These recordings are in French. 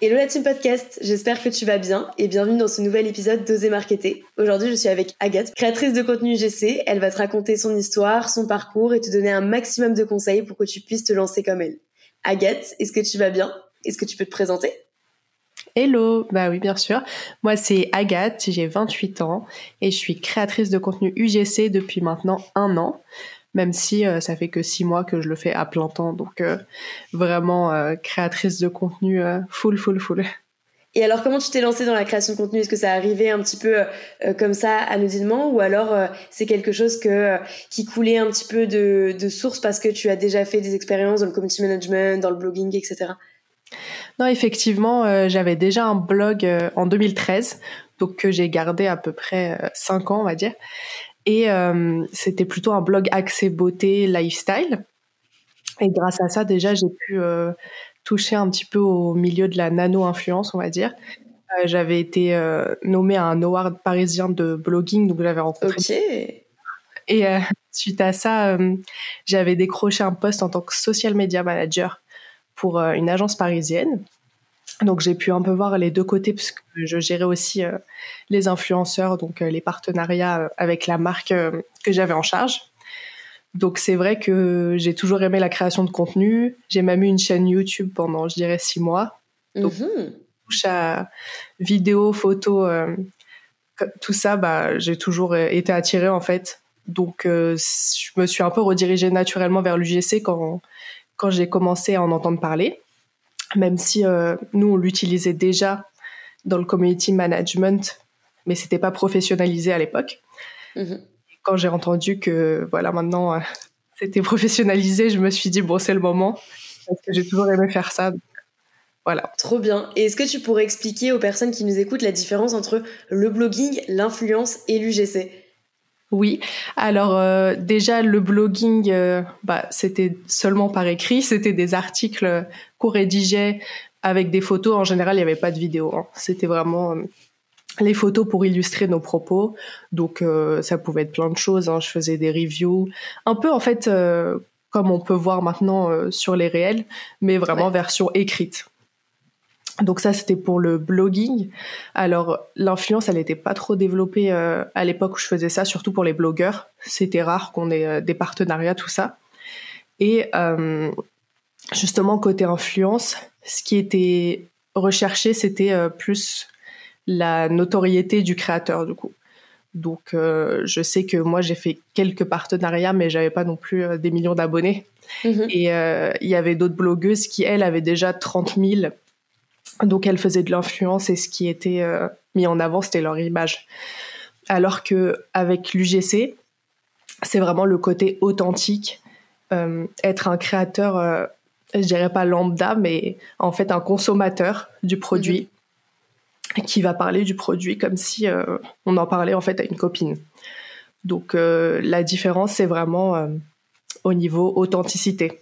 Hello la team podcast, j'espère que tu vas bien et bienvenue dans ce nouvel épisode d'Oser Marketer. Aujourd'hui je suis avec Agathe, créatrice de contenu UGC. Elle va te raconter son histoire, son parcours et te donner un maximum de conseils pour que tu puisses te lancer comme elle. Agathe, est-ce que tu vas bien? Est-ce que tu peux te présenter? Hello, bah oui bien sûr. Moi c'est Agathe, j'ai 28 ans et je suis créatrice de contenu UGC depuis maintenant un an même si euh, ça fait que six mois que je le fais à plein temps. Donc euh, vraiment euh, créatrice de contenu full, full, full. Et alors, comment tu t'es lancée dans la création de contenu? Est-ce que ça arrivait un petit peu comme ça, anodinement, ou alors c'est quelque chose que qui coulait un petit peu de, de source parce que tu as déjà fait des expériences dans le community management, dans le blogging, etc. Non, effectivement, j'avais déjà un blog en 2013, donc que j'ai gardé à peu près cinq ans, on va dire. Et euh, c'était plutôt un blog axé beauté, lifestyle. Et grâce à ça, déjà, j'ai pu euh, toucher un petit peu au milieu de la nano-influence, on va dire. Euh, j'avais été nommée à un award parisien de blogging, donc j'avais rencontré. Ok. Et suite à ça, j'avais décroché un poste en tant que social media manager pour une agence parisienne. Donc j'ai pu un peu voir les deux côtés parce que je gérais aussi euh, les influenceurs, donc euh, les partenariats euh, avec la marque que j'avais en charge. Donc c'est vrai que j'ai toujours aimé la création de contenu. J'ai même eu une chaîne YouTube pendant, je dirais, six mois. Donc mm touche à vidéo, photo, tout ça, bah, j'ai toujours été attirée en fait. Donc je me suis un peu redirigée naturellement vers l'UGC quand, quand j'ai commencé à en entendre parler même si euh, nous, on l'utilisait déjà dans le community management, mais c'était pas professionnalisé à l'époque. Mhm. Quand j'ai entendu que, voilà, maintenant, euh, c'était professionnalisé, je me suis dit, bon, c'est le moment, parce que j'ai toujours aimé faire ça. voilà. Trop bien. Et est-ce que tu pourrais expliquer aux personnes qui nous écoutent la différence entre le blogging, l'influence et l'UGC oui, alors euh, déjà le blogging, euh, bah, c'était seulement par écrit, c'était des articles qu'on rédigeait avec des photos. En général, il n'y avait pas de vidéo. Hein. C'était vraiment euh, les photos pour illustrer nos propos. Donc ça pouvait être plein de choses. Hein. Je faisais des reviews, un peu en fait comme on peut voir maintenant sur les réels, mais vraiment version écrite. Donc ça, c'était pour le blogging. Alors l'influence, elle n'était pas trop développée euh, à l'époque où je faisais ça, surtout pour les blogueurs. C'était rare qu'on ait euh, des partenariats, tout ça. Et euh, justement, côté influence, ce qui était recherché, c'était plus la notoriété du créateur, du coup. Donc je sais que moi, j'ai fait quelques partenariats, mais j'avais pas non plus des millions d'abonnés. Mm-hmm. Et il y avait d'autres blogueuses qui, elles, avaient déjà 30 000 donc elles faisaient de l'influence et ce qui était euh, mis en avant, c'était leur image. Alors que avec l'UGC, c'est vraiment le côté authentique, euh, être un créateur, euh, je dirais pas lambda, mais en fait un consommateur du produit mhm. qui va parler du produit comme si on en parlait en fait à une copine. Donc la différence, c'est vraiment au niveau authenticité.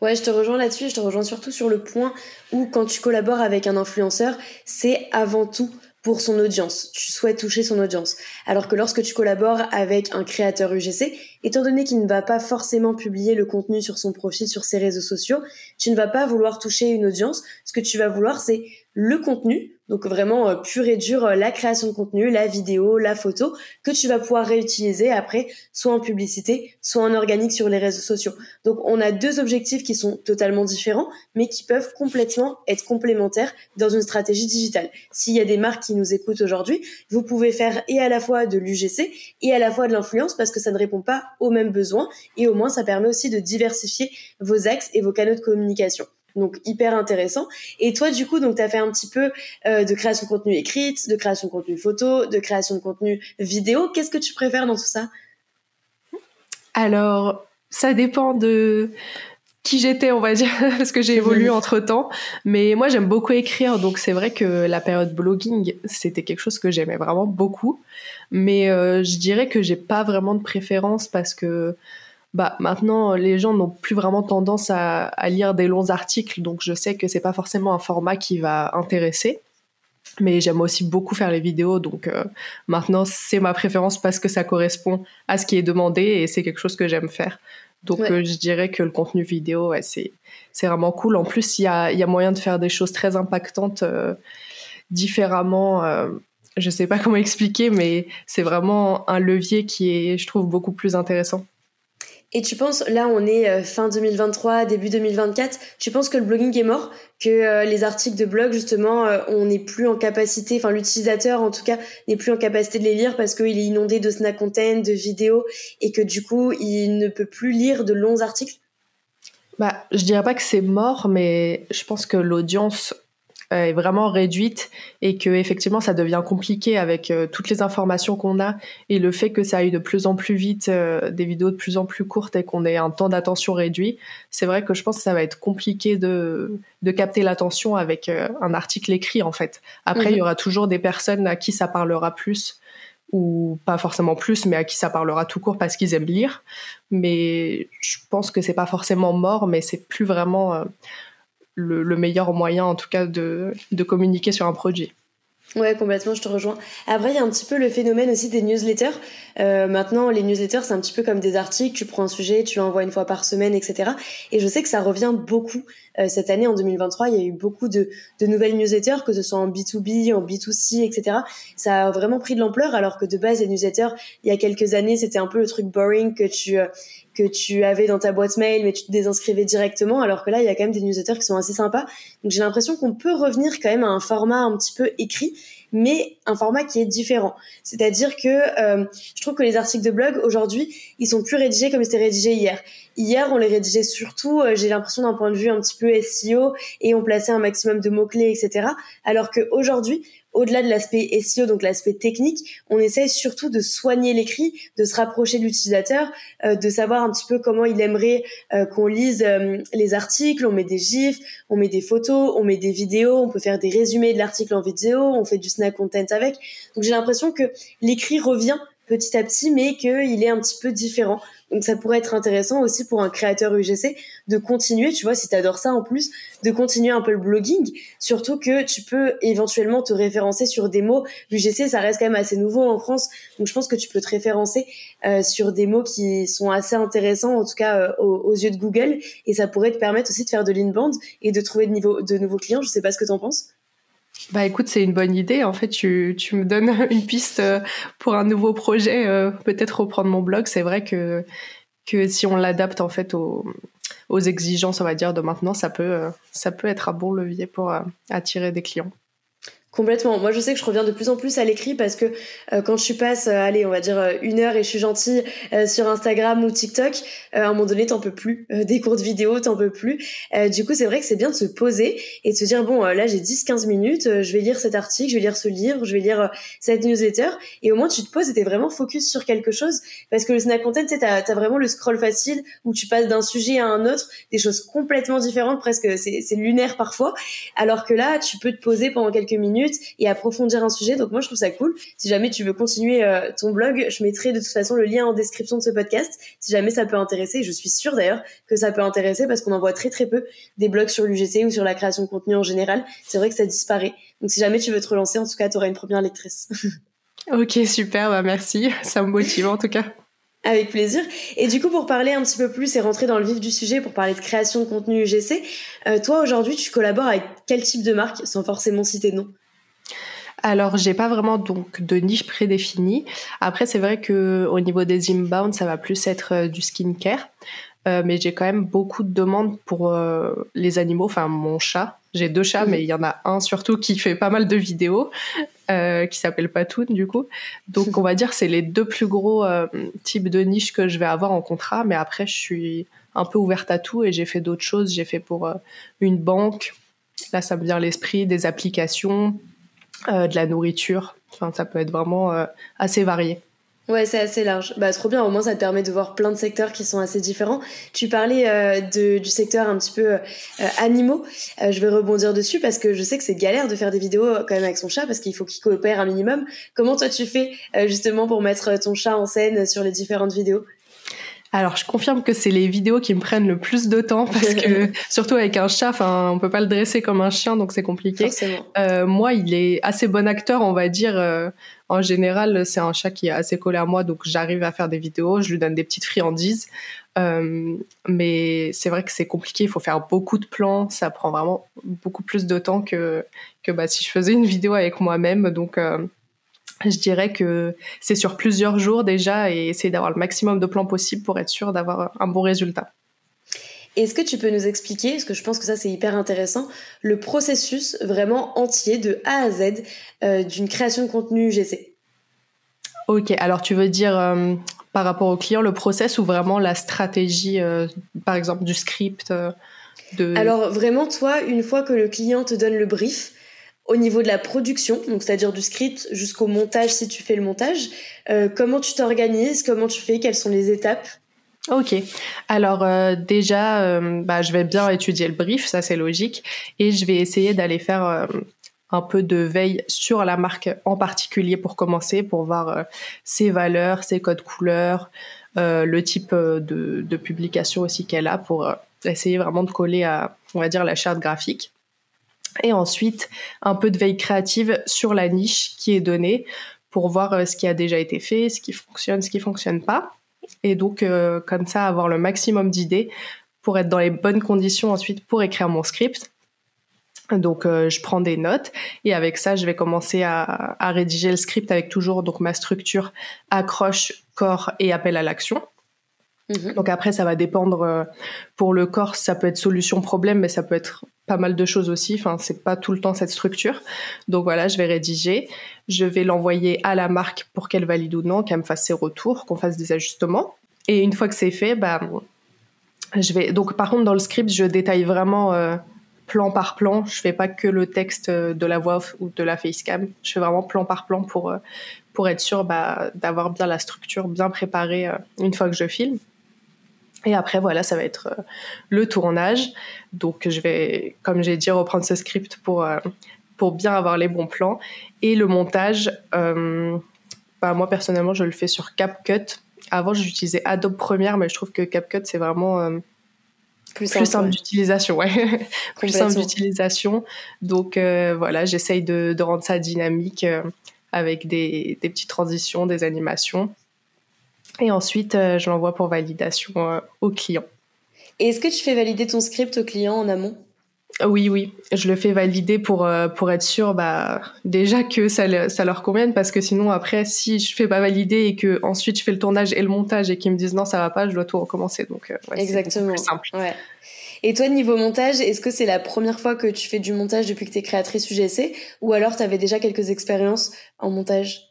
Ouais, je te rejoins là-dessus. Je te rejoins surtout sur le point où quand tu collabores avec un influenceur, c'est avant tout pour son audience. Tu souhaites toucher son audience. Alors que lorsque tu collabores avec un créateur UGC, étant donné qu'il ne va pas forcément publier le contenu sur son profil, sur ses réseaux sociaux, tu ne vas pas vouloir toucher une audience. Ce que tu vas vouloir, c'est le contenu, donc vraiment euh, pur et dur euh, la création de contenu, la vidéo, la photo, que tu vas pouvoir réutiliser après, soit en publicité, soit en organique sur les réseaux sociaux. Donc on a deux objectifs qui sont totalement différents, mais qui peuvent complètement être complémentaires dans une stratégie digitale. S'il y a des marques qui nous écoutent aujourd'hui, vous pouvez faire et à la fois de l'UGC et à la fois de l'influence parce que ça ne répond pas aux mêmes besoins et au moins ça permet aussi de diversifier vos axes et vos canaux de communication. Donc hyper intéressant. Et toi, du coup, donc tu as fait un petit peu euh, de création de contenu écrite, de création de contenu photo, de création de contenu vidéo. Qu'est-ce que tu préfères dans tout ça? Alors, ça dépend de qui j'étais, on va dire, parce que j'ai évolué entre temps. Mais moi, j'aime beaucoup écrire, donc c'est vrai que la période blogging, c'était quelque chose que j'aimais vraiment beaucoup. Mais euh, je dirais que j'ai pas vraiment de préférence parce que bah maintenant les gens n'ont plus vraiment tendance à, à, lire des longs articles, donc je sais que c'est pas forcément un format qui va intéresser. Mais j'aime aussi beaucoup faire les vidéos, donc euh, maintenant c'est ma préférence parce que ça correspond à ce qui est demandé et c'est quelque chose que j'aime faire. Donc euh, je dirais que le contenu vidéo, ouais, c'est c'est vraiment cool. En plus, il y a, y a moyen de faire des choses très impactantes euh, différemment. Euh, je sais pas comment expliquer, mais c'est vraiment un levier qui est, je trouve, beaucoup plus intéressant. Et tu penses, là on est euh, fin 2023, début 2024, tu penses que le blogging est mort? Que euh, les articles de blog, justement, euh, on n'est plus en capacité, enfin l'utilisateur en tout cas, n'est plus en capacité de les lire parce qu'il est inondé de snack content, de vidéos, et que du coup il ne peut plus lire de longs articles? Bah, je dirais pas que c'est mort, mais je pense que l'audience est vraiment réduite et que effectivement ça devient compliqué avec euh, toutes les informations qu'on a et le fait que ça aille de plus en plus vite, euh, des vidéos de plus en plus courtes et qu'on ait un temps d'attention réduit, c'est vrai que je pense que ça va être compliqué de, de capter l'attention avec un article écrit en fait. Après, il y mhm. aura toujours des personnes à qui ça parlera plus ou pas forcément plus, mais à qui ça parlera tout court parce qu'ils aiment lire. Mais je pense que c'est pas forcément mort, mais c'est plus vraiment le, meilleur moyen, en tout cas, de, de communiquer sur un produit. Ouais, complètement, je te rejoins. Après, il y a un petit peu le phénomène aussi des newsletters. Euh, maintenant, les newsletters, c'est un petit peu comme des articles. Tu prends un sujet, tu l'envoies une fois par semaine, etc. Et je sais que ça revient beaucoup euh, cette année, en 2023. Il y a eu beaucoup de, de nouvelles newsletters, que ce soit en B2B, en B2C, etc. Ça a vraiment pris de l'ampleur, alors que de base, les newsletters, il y a quelques années, c'était un peu le truc boring que tu euh, que tu avais dans ta boîte mail, mais tu te désinscrivais directement, alors que là, il y a quand même des newsletters qui sont assez sympas. Donc j'ai l'impression qu'on peut revenir quand même à un format un petit peu écrit, mais un format qui est différent. C'est-à-dire que euh, je trouve que les articles de blog aujourd'hui, ils sont plus rédigés comme c'était rédigé hier. Hier, on les rédigeait surtout, euh, j'ai l'impression d'un point de vue un petit peu SEO, et on plaçait un maximum de mots-clés, etc. Alors qu'aujourd'hui, au-delà de l'aspect SEO, donc l'aspect technique, on essaye surtout de soigner l'écrit, de se rapprocher de l'utilisateur, euh, de savoir un petit peu comment il aimerait euh, qu'on lise euh, les articles. On met des gifs, on met des photos, on met des vidéos, on peut faire des résumés de l'article en vidéo, on fait du snack content avec. Donc j'ai l'impression que l'écrit revient petit à petit, mais qu'il est un petit peu différent. Donc ça pourrait être intéressant aussi pour un créateur UGC de continuer, tu vois, si tu adores ça en plus, de continuer un peu le blogging, surtout que tu peux éventuellement te référencer sur des mots. L'UGC, ça reste quand même assez nouveau en France, donc je pense que tu peux te référencer euh, sur des mots qui sont assez intéressants, en tout cas euh, aux, yeux de Google, et ça pourrait te permettre aussi de faire de l'inbound et de trouver de, nouveaux clients. Je sais pas ce que tu en penses. Bah écoute, c'est une bonne idée. En fait, tu, tu me donnes une piste euh, pour un nouveau projet, euh, peut-être reprendre mon blog. C'est vrai que, que si on l'adapte en fait aux, aux, exigences, on va dire, de maintenant, ça peut, euh, ça peut être un bon levier pour attirer des clients. Complètement. Moi, je sais que je reviens de plus en plus à l'écrit parce que euh, quand tu passes, euh, allez, on va dire euh, une heure et je suis gentille sur Instagram ou TikTok, à un moment donné, t'en peux plus. des courtes vidéos, t'en peux plus. du coup, c'est vrai que c'est bien de se poser et de se dire, bon, là, j'ai 10-15 minutes, je vais lire cet article, je vais lire ce livre, je vais lire cette newsletter. Et au moins, tu te poses et t'es vraiment focus sur quelque chose parce que le snack content, tu t'as as vraiment le scroll facile où tu passes d'un sujet à un autre, des choses complètement différentes, presque, c'est lunaire parfois. Alors que là, tu peux te poser pendant quelques minutes et approfondir un sujet. Donc moi, je trouve ça cool. Si jamais tu veux continuer euh, ton blog, je mettrai de toute façon le lien en description de ce podcast. Si jamais ça peut intéresser, je suis sûre d'ailleurs que ça peut intéresser parce qu'on en voit très très peu des blogs sur l'UGC ou sur la création de contenu en général. C'est vrai que ça disparaît. Donc si jamais tu veux te relancer, en tout cas, tu auras une première lectrice. ok, super, bah merci. Ça me motive en tout cas. Avec plaisir. Et du coup, pour parler un petit peu plus et rentrer dans le vif du sujet, pour parler de création de contenu UGC, euh, toi aujourd'hui, tu collabores avec quel type de marque, sans forcément citer de nom? Alors, j'ai pas vraiment donc de niche prédéfinie. Après, c'est vrai que au niveau des inbound, ça va plus être euh, du skincare. Euh, mais j'ai quand même beaucoup de demandes pour euh, les animaux, enfin mon chat. J'ai deux chats, mais il y en a un surtout qui fait pas mal de vidéos, qui s'appelle Patoun du coup. Donc on va dire c'est les deux plus gros types de niches que je vais avoir en contrat. Mais après je suis un peu ouverte à tout et j'ai fait d'autres choses. J'ai fait pour une banque. Là ça me vient à l'esprit des applications, euh, de la nourriture. Enfin, ça peut être vraiment euh, assez varié. Ouais, c'est assez large. Bah, trop bien. Au moins, ça te permet de voir plein de secteurs qui sont assez différents. Tu parlais euh, du secteur un petit peu animaux. Je vais rebondir dessus parce que je sais que c'est galère de faire des vidéos quand même avec son chat parce qu'il faut qu'il coopère un minimum. Comment toi tu fais justement pour mettre ton chat en scène sur les différentes vidéos? Alors, je confirme que c'est les vidéos qui me prennent le plus de temps parce que, surtout avec un chat, enfin, on peut pas le dresser comme un chien, donc c'est compliqué. Euh, moi, il est assez bon acteur, on va dire. Euh, en général, c'est un chat qui est assez collé à moi, donc j'arrive à faire des vidéos, je lui donne des petites friandises. Euh, mais c'est vrai que c'est compliqué, il faut faire beaucoup de plans, ça prend vraiment beaucoup plus de temps que, que bah, si je faisais une vidéo avec moi-même. Donc, euh, je dirais que c'est sur plusieurs jours déjà et essayer d'avoir le maximum de plans possible pour être sûr d'avoir un bon résultat. Est-ce que tu peux nous expliquer, parce que je pense que ça c'est hyper intéressant, le processus vraiment entier de A à Z euh, d'une création de contenu GC Ok, alors tu veux dire euh, par rapport au client le process ou vraiment la stratégie, euh, par exemple du script de... Alors vraiment toi, une fois que le client te donne le brief, au niveau de la production, donc c'est-à-dire du script jusqu'au montage si tu fais le montage, euh, comment tu t'organises, comment tu fais, quelles sont les étapes? Ok. Alors euh, déjà, euh, bah, je vais bien étudier le brief, ça c'est logique, et je vais essayer d'aller faire un peu de veille sur la marque en particulier pour commencer, pour voir ses valeurs, ses codes couleurs, le type de, de publication aussi qu'elle a, pour essayer vraiment de coller à, on va dire, la charte graphique. Et ensuite, un peu de veille créative sur la niche qui est donnée pour voir euh, ce qui a déjà été fait, ce qui fonctionne, ce qui fonctionne pas. Et donc, euh, comme ça, avoir le maximum d'idées pour être dans les bonnes conditions ensuite pour écrire mon script. Donc, euh, je prends des notes et avec ça, je vais commencer à, rédiger le script avec toujours donc ma structure accroche, corps et appel à l'action. Mhm. Donc après, ça va dépendre. Euh, pour le corps, ça peut être solution problème, mais ça peut être pas mal de choses aussi. Enfin, c'est pas tout le temps cette structure. Donc voilà, je vais rédiger. Je vais l'envoyer à la marque pour qu'elle valide ou non, qu'elle me fasse ses retours, qu'on fasse des ajustements. Et une fois que c'est fait, bah, je vais. Donc par contre, dans le script, je détaille vraiment. Euh, plan par plan, je fais pas que le texte de la voix ou de la facecam, je fais vraiment plan par plan pour, euh, pour être sûr bah, d'avoir bien la structure bien préparée une fois que je filme. Et après, voilà, ça va être euh, le tournage. Donc, je vais, comme j'ai dit, reprendre ce script pour, euh, pour bien avoir les bons plans. Et le montage, euh, bah, moi, personnellement, je le fais sur CapCut. Avant, j'utilisais Adobe Premiere, mais je trouve que CapCut, c'est vraiment plus simple, d'utilisation. Ouais. plus simple d'utilisation. Donc, voilà, j'essaye de, de, rendre ça dynamique avec des, des petites transitions, des animations. Et ensuite, euh, je l'envoie pour validation euh, au client. Et est-ce que tu fais valider ton script au client en amont? Oui, oui, je le fais valider pour euh, pour être sûr, bah déjà que ça, ça leur convienne, parce que sinon après, si je fais pas valider et que ensuite je fais le tournage et le montage et qu'ils me disent non ça va pas, je dois tout recommencer. Donc exactement. Plus simple. Ouais. Et toi niveau montage, est-ce que c'est la première fois que tu fais du montage depuis que tu es créatrice UGC, ou alors tu avais déjà quelques expériences en montage?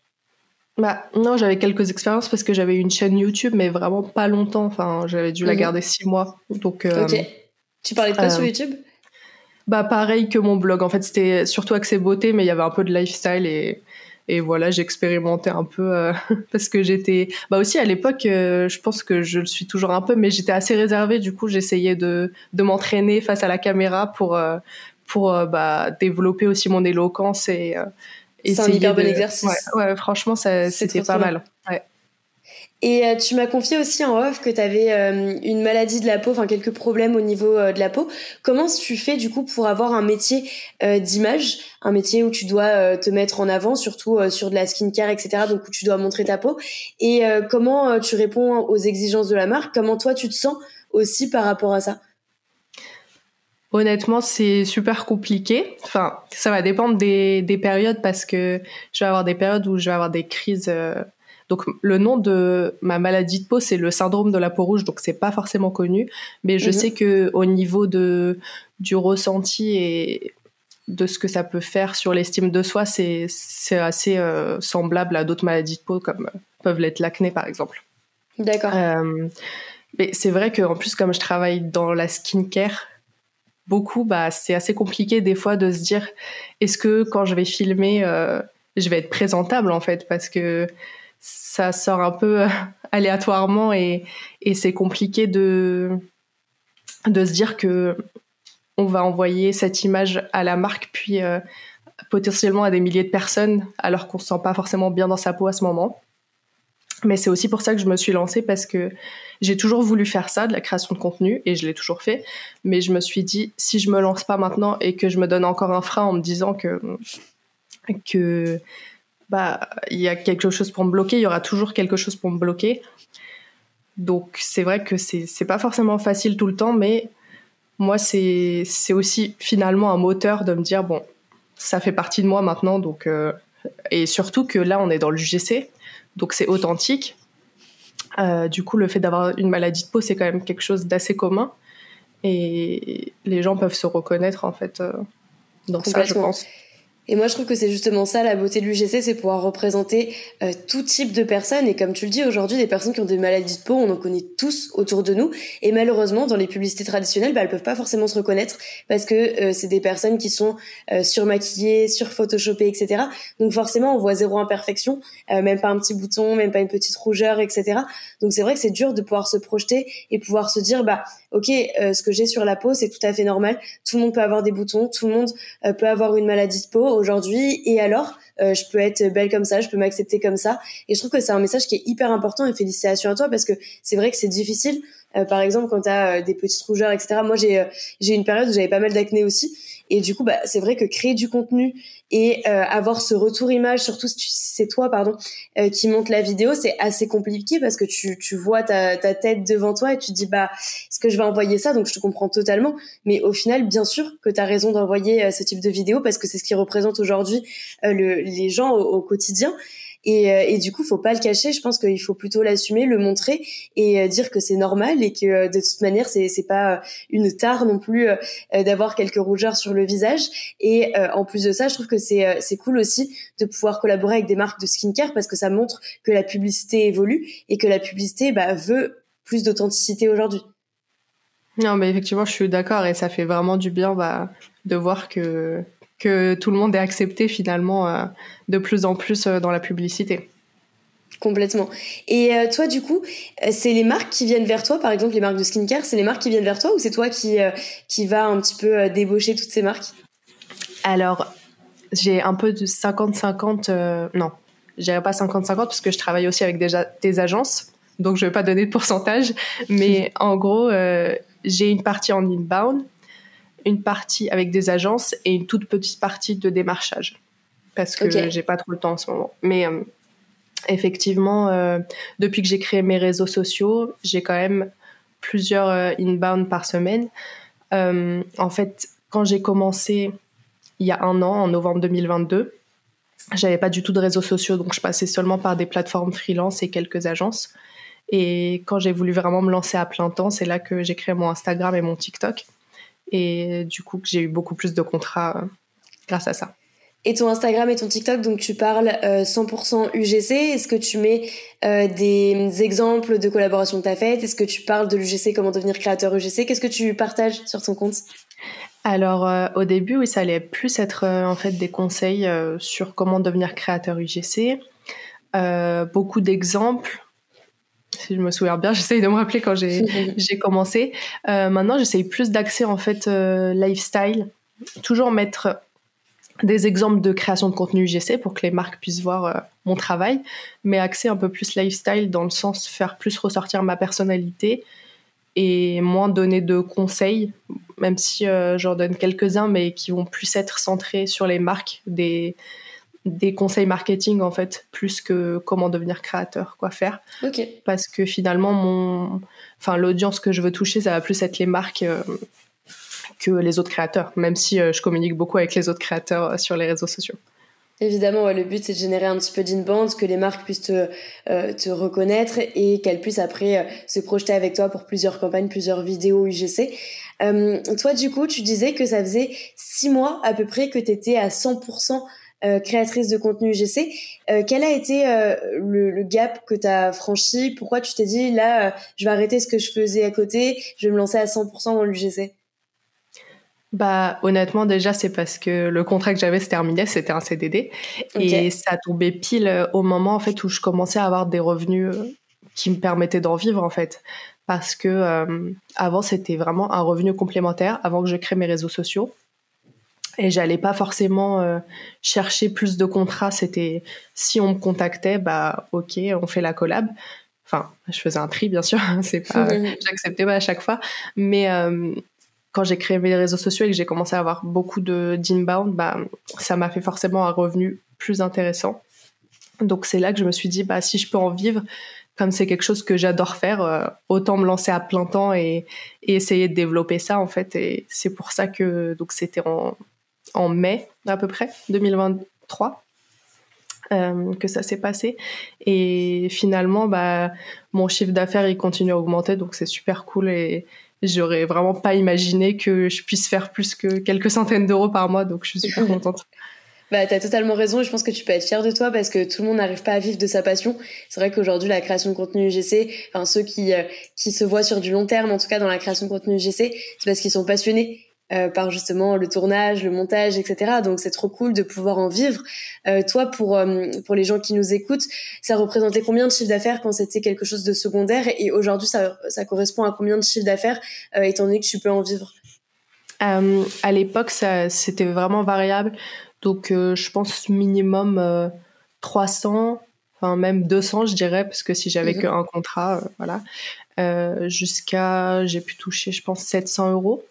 Bah non, j'avais quelques expériences parce que j'avais une chaîne YouTube, mais vraiment pas longtemps. Enfin, j'avais dû la mhm. garder six mois. Donc. Euh, ok. Tu parlais de quoi sur euh, YouTube? Bah pareil que mon blog. En fait, c'était surtout axé beauté, mais il y avait un peu de lifestyle et et voilà, j'expérimentais un peu euh, parce que j'étais. Bah aussi à l'époque, je pense que je le suis toujours un peu, mais j'étais assez réservée. Du coup, j'essayais de de m'entraîner face à la caméra pour pour bah développer aussi mon éloquence et c'est un hyper bon exercice. Ouais, franchement, c'était pas mal. Ouais. Et euh, tu m'as confié aussi en off que tu avais euh, une maladie de la peau, enfin quelques problèmes au niveau euh, de la peau. Comment tu fais du coup pour avoir un métier d'image, un métier où tu dois te mettre en avant, surtout sur de la skincare, etc. Donc où tu dois montrer ta peau. Et comment tu réponds aux exigences de la marque? Comment toi tu te sens aussi par rapport à ça? Honnêtement, c'est super compliqué. Enfin, ça va dépendre des, des, périodes parce que je vais avoir des périodes où je vais avoir des crises. Euh, donc, le nom de ma maladie de peau, c'est le syndrome de la peau rouge, donc c'est pas forcément connu. Mais je mhm. sais que au niveau de du ressenti et de ce que ça peut faire sur l'estime de soi, c'est c'est assez euh, semblable à d'autres maladies de peau comme peuvent l'être l'acné par exemple. D'accord. Euh, mais c'est vrai qu'en plus, comme je travaille dans la skincare, beaucoup, bah, c'est assez compliqué des fois de se dire est-ce que quand je vais filmer, euh, je vais être présentable en fait? Parce que ça sort un peu aléatoirement et, c'est compliqué de, de se dire que on va envoyer cette image à la marque puis potentiellement à des milliers de personnes alors qu'on se sent pas forcément bien dans sa peau à ce moment. Mais c'est aussi pour ça que je me suis lancée parce que j'ai toujours voulu faire ça, de la création de contenu, et je l'ai toujours fait. Mais je me suis dit, si je me lance pas maintenant et que je me donne encore un frein en me disant que que bah il y a quelque chose pour me bloquer, il y aura toujours quelque chose pour me bloquer. Donc c'est vrai que c'est c'est pas forcément facile tout le temps, mais moi c'est c'est aussi finalement un moteur de me dire bon ça fait partie de moi maintenant, donc euh, et surtout que là on est dans le JC donc c'est authentique. Euh, du coup, le fait d'avoir une maladie de peau, c'est quand même quelque chose d'assez commun. Et les gens peuvent se reconnaître, en fait, euh, dans ça, je pense. Et moi, je trouve que c'est justement ça la beauté de l'UGC, c'est pouvoir représenter euh, tout type de personnes. Et comme tu le dis, aujourd'hui, des personnes qui ont des maladies de peau, on en connaît tous autour de nous. Et malheureusement, dans les publicités traditionnelles, bah, elles peuvent pas forcément se reconnaître parce que euh, c'est des personnes qui sont euh, surmaquillées, surphotoshopées, etc. Donc forcément, on voit zéro imperfection, même pas un petit bouton, même pas une petite rougeur, etc. Donc c'est vrai que c'est dur de pouvoir se projeter et pouvoir se dire, bah ok, ce que j'ai sur la peau, c'est tout à fait normal. Tout le monde peut avoir des boutons, tout le monde peut avoir une maladie de peau aujourd'hui et alors euh, je peux être belle comme ça, je peux m'accepter comme ça et je trouve que c'est un message qui est hyper important et félicitations à toi parce que c'est vrai que c'est difficile euh, par exemple quand tu as euh, des petites rougeurs etc. Moi j'ai j'ai une période où j'avais pas mal d'acné aussi et du coup, bah, c'est vrai que créer du contenu et euh, avoir ce retour image, surtout si c'est toi, pardon, euh, qui monte la vidéo, c'est assez compliqué parce que tu, tu vois ta, ta tête devant toi et tu dis, bah, est-ce que je vais envoyer ça? Donc, je te comprends totalement. Mais au final, bien sûr que tu as raison d'envoyer euh, ce type de vidéo parce que c'est ce qui représente aujourd'hui les gens au quotidien. Et, euh, et du coup, faut pas le cacher. Je pense qu'il faut plutôt l'assumer, le montrer et euh, dire que c'est normal et que euh, de toute manière, c'est c'est pas une tare non plus d'avoir quelques rougeurs sur le visage. Et en plus de ça, je trouve que c'est c'est cool aussi de pouvoir collaborer avec des marques de skincare parce que ça montre que la publicité évolue et que la publicité bah, veut plus d'authenticité aujourd'hui. Non, mais effectivement, je suis d'accord et ça fait vraiment du bien bah, de voir que que tout le monde est accepté finalement euh, de plus en plus euh, dans la publicité. Complètement. Et euh, toi, du coup, c'est les marques qui viennent vers toi, par exemple les marques de skincare, c'est les marques qui viennent vers toi ou c'est toi qui, qui va un petit peu débaucher toutes ces marques? Alors, j'ai un peu de 50-50, non, je dirais pas 50-50 parce que je travaille aussi avec des, des agences, donc je vais pas donner de pourcentage, mais en gros, j'ai une partie en inbound une partie avec des agences et une toute petite partie de démarchage parce que j'ai pas trop le temps en ce moment. Mais euh, effectivement, euh, depuis que j'ai créé mes réseaux sociaux, j'ai quand même plusieurs euh, inbound par semaine. en fait, quand j'ai commencé il y a un an, en novembre 2022, j'avais pas du tout de réseaux sociaux, donc je passais seulement par des plateformes freelance et quelques agences. Et quand j'ai voulu vraiment me lancer à plein temps, c'est là que j'ai créé mon Instagram et mon TikTok et du coup j'ai eu beaucoup plus de contrats euh, grâce à ça. Et ton Instagram et ton TikTok, donc tu parles 100% euh, UGC. Est-ce que tu mets euh, des exemples de collaborations que tu as faites? Est-ce que tu parles de l'UGC, comment devenir créateur UGC Qu'est-ce que tu partages sur ton compte? Alors au début, oui, ça allait plus être en fait des conseils sur comment devenir créateur UGC, beaucoup d'exemples si je me souviens bien, j'essaye de me rappeler quand j'ai commencé. Euh, maintenant, j'essaye plus d'accès en fait euh, lifestyle, toujours mettre des exemples de création de contenu UGC pour que les marques puissent voir euh, mon travail, mais accès un peu plus lifestyle dans le sens faire plus ressortir ma personnalité et moins donner de conseils, même si j'en donne quelques-uns, mais qui vont plus être centrés sur les marques des des conseils marketing en fait plus que comment devenir créateur quoi faire. Parce que finalement mon enfin l'audience que je veux toucher ça va plus être les marques euh, que les autres créateurs même si euh, je communique beaucoup avec les autres créateurs euh, sur les réseaux sociaux. Évidemment, le but c'est de générer un petit peu d'inbound, que les marques puissent te, te reconnaître et qu'elles puissent après se projeter avec toi pour plusieurs campagnes, plusieurs vidéos UGC. toi, du coup, tu disais que ça faisait six mois à peu près que tu étais à 100% euh, créatrice de contenu UGC. Euh, quel a été euh, le, gap que tu as franchi? Pourquoi tu t'es dit là, je vais arrêter ce que je faisais à côté, je vais me lancer à 100% dans l'UGC bah honnêtement déjà c'est parce que le contrat que j'avais se terminait, c'était un CDD et ça tombait pile au moment en fait où je commençais à avoir des revenus qui me permettaient d'en vivre en fait. Parce que avant c'était vraiment un revenu complémentaire avant que je crée mes réseaux sociaux et j'allais pas forcément euh, chercher plus de contrats c'était si on me contactait bah ok on fait la collab enfin je faisais un tri bien sûr c'est pas j'acceptais pas à chaque fois mais quand j'ai créé mes réseaux sociaux et que j'ai commencé à avoir beaucoup de d'inbound, bah, ça m'a fait forcément un revenu plus intéressant. Donc c'est là que je me suis dit, bah, si je peux en vivre, comme c'est quelque chose que j'adore faire, euh, autant me lancer à plein temps et, essayer de développer ça en fait. Et c'est pour ça que donc c'était en, en mai à peu près 2023 euh, que ça s'est passé. Et finalement, bah, mon chiffre d'affaires il continue à augmenter, donc c'est super cool et j'aurais vraiment pas imaginé que je puisse faire plus que quelques centaines d'euros par mois, donc je suis super contente. Bah, t'as totalement raison et je pense que tu peux être fière de toi parce que tout le monde n'arrive pas à vivre de sa passion. C'est vrai qu'aujourd'hui, la création de contenu UGC, enfin, ceux qui, euh, qui se voient sur du long terme, en tout cas dans la création de contenu UGC, c'est parce qu'ils sont passionnés euh, par justement le tournage, le montage, etc. Donc c'est trop cool de pouvoir en vivre. Euh, toi, pour euh, pour les gens qui nous écoutent, ça représentait combien de chiffre d'affaires quand c'était quelque chose de secondaire? Et aujourd'hui ça, ça correspond à combien de chiffre d'affaires étant donné que tu peux en vivre? À l'époque, ça c'était vraiment variable. Donc je pense minimum 300, enfin même 200 je dirais parce que si j'avais mmh qu'un contrat, voilà, jusqu'à j'ai pu toucher je pense 700 euros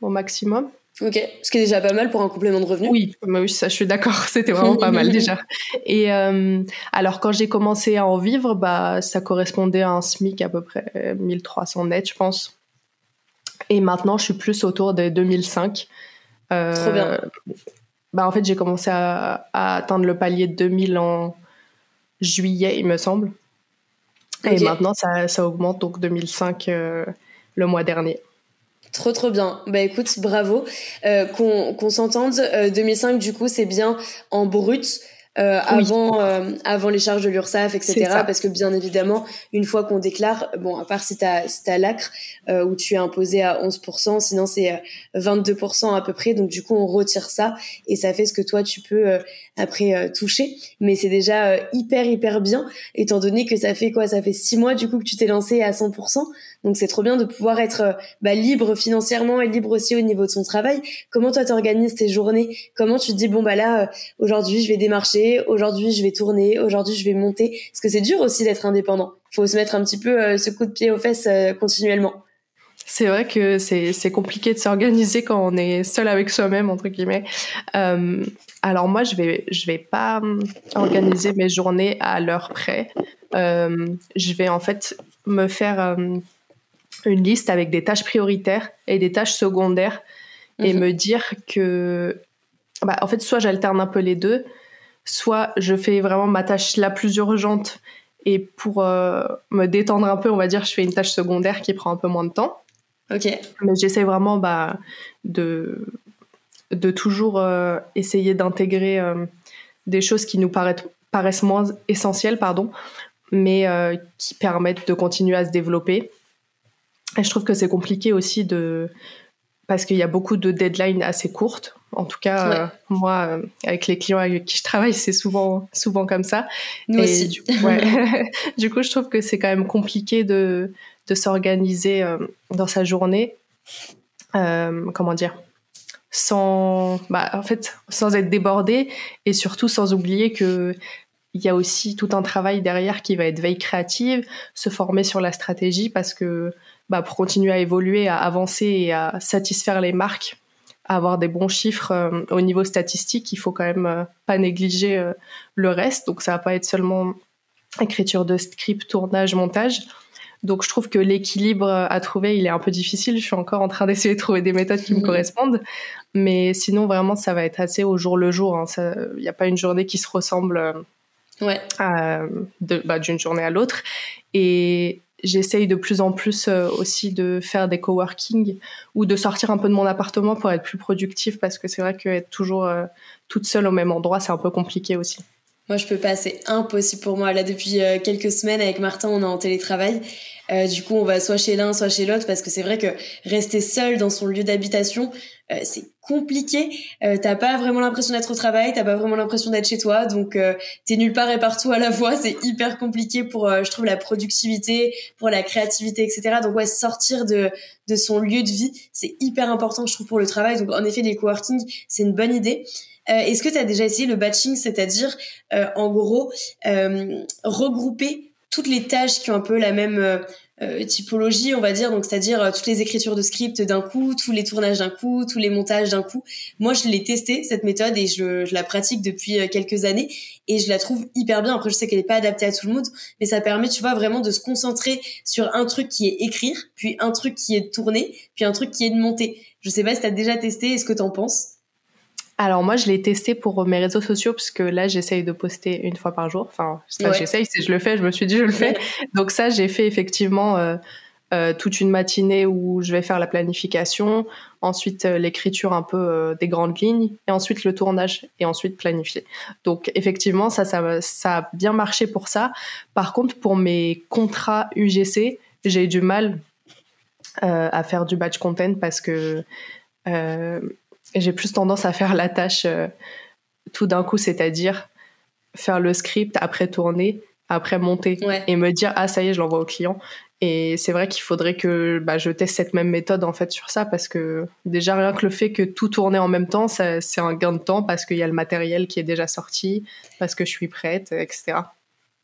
au maximum. Ok, ce qui est déjà pas mal pour un complément de revenu. Oui, bah oui, ça, je suis d'accord. C'était vraiment pas mal déjà. Et euh, alors, quand j'ai commencé à en vivre, bah, ça correspondait à un SMIC à peu près 1300 net, je pense. Et maintenant, je suis plus autour des 2005. Euh, Trop bien. Bah, en fait, j'ai commencé à, atteindre le palier de 2000 en juillet, il me semble. Et maintenant, ça, ça, augmente, donc 2005 euh, le mois dernier. Trop trop bien. Bah écoute, bravo. Euh, qu'on s'entende, 2005 euh, du coup c'est bien en brut. Euh, avant euh, avant les charges de l'URSSAF etc parce que bien évidemment une fois qu'on déclare bon à part si t'as si t'as l'acre euh, où tu es imposé à 11% sinon c'est 22% à peu près. Donc du coup on retire ça et ça fait ce que toi tu peux après toucher. Mais c'est déjà hyper hyper bien étant donné que ça fait quoi? Ça fait six mois du coup que tu t'es lancé à 100% donc c'est trop bien de pouvoir être bah, libre financièrement et libre aussi au niveau de son travail comment toi t'organises tes journées? Comment tu te dis bon bah là aujourd'hui je vais démarcher aujourd'hui je vais tourner, aujourd'hui je vais monter? Parce que c'est dur aussi d'être indépendant. Il faut se mettre un petit peu euh, ce coup de pied aux fesses euh, continuellement. C'est vrai que c'est compliqué de s'organiser quand on est seul avec soi-même entre guillemets. Euh, alors moi je vais je vais pas organiser mes journées à l'heure près. je vais en fait me faire une liste avec des tâches prioritaires et des tâches secondaires et mhm. me dire que bah, en fait soit j'alterne un peu les deux soit je fais vraiment ma tâche la plus urgente et pour euh, me détendre un peu, on va dire, je fais une tâche secondaire qui prend un peu moins de temps. Ok. Mais j'essaie vraiment bah, de, de toujours euh, essayer d'intégrer euh, des choses qui nous paraissent, paraissent moins essentielles, pardon, mais qui permettent de continuer à se développer. Et je trouve que c'est compliqué aussi de parce qu'il y a beaucoup de deadlines assez courtes. En tout cas, euh, moi, euh, avec les clients avec qui je travaille, c'est souvent, souvent comme ça. Nous aussi. Du, ouais. du, coup, je trouve que c'est quand même compliqué de, de s'organiser euh, dans sa journée. comment dire? Sans, bah, en fait, sans être débordé et surtout sans oublier que il y a aussi tout un travail derrière qui va être veille créative, se former sur la stratégie parce que bah, pour continuer à évoluer, à avancer et à satisfaire les marques, à avoir des bons chiffres euh, au niveau statistique, il faut quand même euh, pas négliger euh, le reste. Donc ça va pas être seulement écriture de script, tournage, montage. Donc je trouve que l'équilibre à trouver, il est un peu difficile. Je suis encore en train d'essayer de trouver des méthodes qui me correspondent. Mais sinon, vraiment, ça va être assez au jour le jour. Hein. Il n'y a pas une journée qui se ressemble ouais. bah, d'une journée à l'autre. Et j'essaye de plus en plus euh, aussi de faire des coworking ou de sortir un peu de mon appartement pour être plus productif parce que c'est vrai qu'être toujours euh, toute seule au même endroit, c'est un peu compliqué aussi. Moi, je peux pas, c'est impossible pour moi. Là, depuis euh, quelques semaines, avec Martin, on est en télétravail. Euh, du coup, on va soit chez l'un, soit chez l'autre, parce que c'est vrai que rester seul dans son lieu d'habitation, euh, c'est compliqué. Euh, t'as pas vraiment l'impression d'être au travail, t'as pas vraiment l'impression d'être chez toi, donc euh, t'es nulle part et partout à la fois. C'est hyper compliqué pour, euh, je trouve, la productivité, pour la créativité, etc. Donc ouais, sortir de de son lieu de vie, c'est hyper important, je trouve, pour le travail. Donc en effet, les coworking, c'est une bonne idée. Est-ce que tu as déjà essayé le batching, c'est-à-dire en gros regrouper toutes les tâches qui ont un peu la même euh, euh, typologie, on va dire, donc c'est-à-dire euh, toutes les écritures de script d'un coup, tous les tournages d'un coup, tous les montages d'un coup. Moi, je l'ai testé cette méthode et je, je, la pratique depuis quelques années et je la trouve hyper bien. Après, je sais qu'elle n'est pas adaptée à tout le monde, mais ça permet, tu vois, vraiment de se concentrer sur un truc qui est écrire, puis un truc qui est de tourner, puis un truc qui est de monter. Je sais pas si tu as déjà testé, est-ce que tu en penses? Alors moi, je l'ai testé pour mes réseaux sociaux parce que là, j'essaye de poster une fois par jour. Enfin, j'essaye, si je le fais, je me suis dit je le fais. Donc ça, j'ai fait effectivement euh, euh, toute une matinée où je vais faire la planification, ensuite euh, l'écriture un peu des grandes lignes, et ensuite le tournage, et ensuite planifier. Donc effectivement, ça, ça, ça a bien marché pour ça. Par contre, pour mes contrats UGC, j'ai eu du mal à faire du batch content parce que j'ai plus tendance à faire la tâche euh, tout d'un coup, c'est-à-dire faire le script, après tourner, après monter et me dire ah ça y est, je l'envoie au client. Et c'est vrai qu'il faudrait que bah, je teste cette même méthode en fait sur ça parce que déjà rien que le fait que tout tourne en même temps, c'est un gain de temps parce qu'il y a le matériel qui est déjà sorti, parce que je suis prête, etc.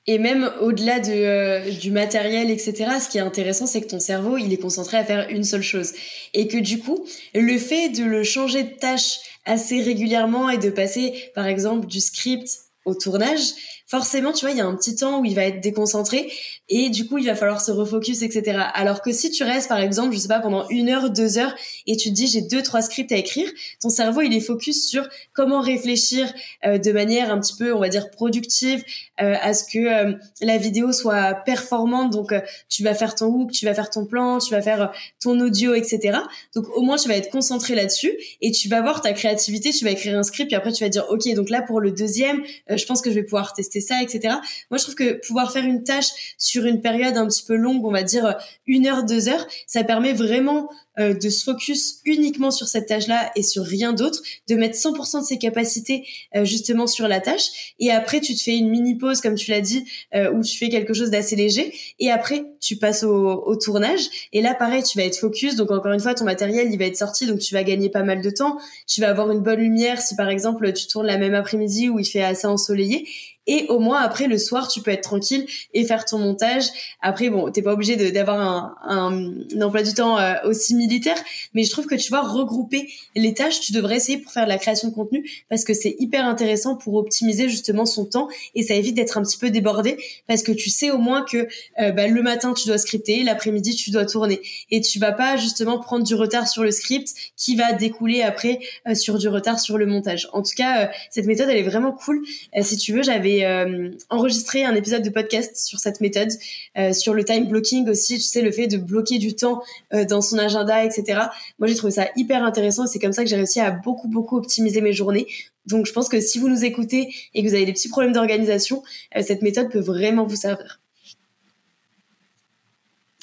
Et même au-delà de, euh, du matériel, etc., ce qui est intéressant, c'est que ton cerveau, il est concentré à faire une seule chose. Et que du coup, le fait de le changer de tâche assez régulièrement et de passer, par exemple, du script au tournage, forcément, tu vois, il y a un petit temps où il va être déconcentré et du coup, il va falloir se refocus, etc. Alors que si tu restes, par exemple, je sais pas, pendant une heure, deux heures et tu te dis j'ai deux, trois scripts à écrire, ton cerveau, il est focus sur comment réfléchir euh, de manière un petit peu, on va dire, productive euh, à ce que euh, la vidéo soit performante. Donc, tu vas faire ton hook, tu vas faire ton plan, tu vas faire ton audio, etc. Donc, au moins, tu vas être concentré là-dessus et tu vas voir ta créativité, tu vas écrire un script et après, tu vas dire, OK, donc là, pour le deuxième, je pense que je vais pouvoir tester ça, etc. Moi, je trouve que pouvoir faire une tâche sur une période un petit peu longue, on va dire une heure, deux heures, ça permet vraiment euh, de se focus uniquement sur cette tâche-là et sur rien d'autre, de mettre 100% de ses capacités euh, justement sur la tâche. Et après, tu te fais une mini pause, comme tu l'as dit, euh, où tu fais quelque chose d'assez léger. Et après, tu passes au, au, tournage. Et là, pareil, tu vas être focus. Donc encore une fois, ton matériel, il va être sorti, donc tu vas gagner pas mal de temps. Tu vas avoir une bonne lumière si par exemple tu tournes la même après-midi où il fait assez ensoleillé et au moins après le soir tu peux être tranquille et faire ton montage. Après bon t'es pas obligé d'avoir un, un, emploi du temps euh, aussi militaire. Mais je trouve que tu vas regrouper les tâches tu devrais essayer pour faire de la création de contenu parce que c'est hyper intéressant pour optimiser justement son temps et ça évite d'être un petit peu débordé parce que tu sais au moins que euh, bah, le matin tu dois scripter l'après-midi tu dois tourner. Et tu vas pas justement prendre du retard sur le script qui va découler après euh, sur du retard sur le montage. En tout cas cette méthode elle est vraiment cool. Si tu veux j'avais euh, enregistré un épisode de podcast sur cette méthode, euh, sur le time blocking aussi, tu sais, le fait de bloquer du temps euh, dans son agenda, etc. Moi, j'ai trouvé ça hyper intéressant c'est comme ça que j'ai réussi à beaucoup, beaucoup optimiser mes journées. Donc, je pense que si vous nous écoutez et que vous avez des petits problèmes d'organisation, cette méthode peut vraiment vous servir.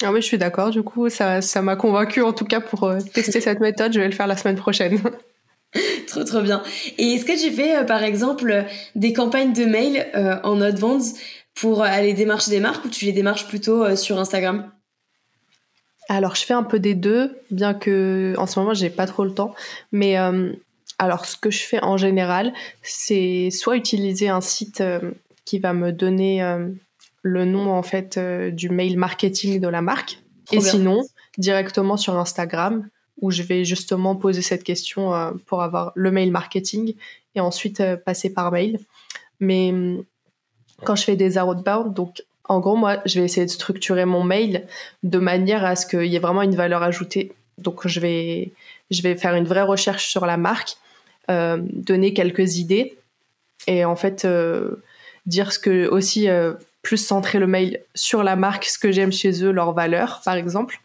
Ah oui, je suis d'accord. Du coup, ça, ça m'a convaincu en tout cas pour tester cette méthode. Je vais le faire la semaine prochaine. trop trop bien. Et est-ce que tu fais euh, par exemple des campagnes de mail euh, en advance pour aller démarcher des marques ou tu les démarches plutôt euh, sur Instagram? Alors je fais un peu des deux, bien que en ce moment j'ai pas trop le temps. Mais alors ce que je fais en général, c'est soit utiliser un site qui va me donner le nom en fait du mail marketing de la marque, et sinon directement sur Instagram où je vais justement poser cette question euh, pour avoir le mail marketing et ensuite euh, passer par mail. Mais hum, quand je fais des outbound, donc en gros, moi, je vais essayer de structurer mon mail de manière à ce qu'il y ait vraiment une valeur ajoutée. Donc, je vais, je vais faire une vraie recherche sur la marque, euh, donner quelques idées et en fait dire ce que aussi plus centrer le mail sur la marque, ce que j'aime chez eux, leurs valeurs, par exemple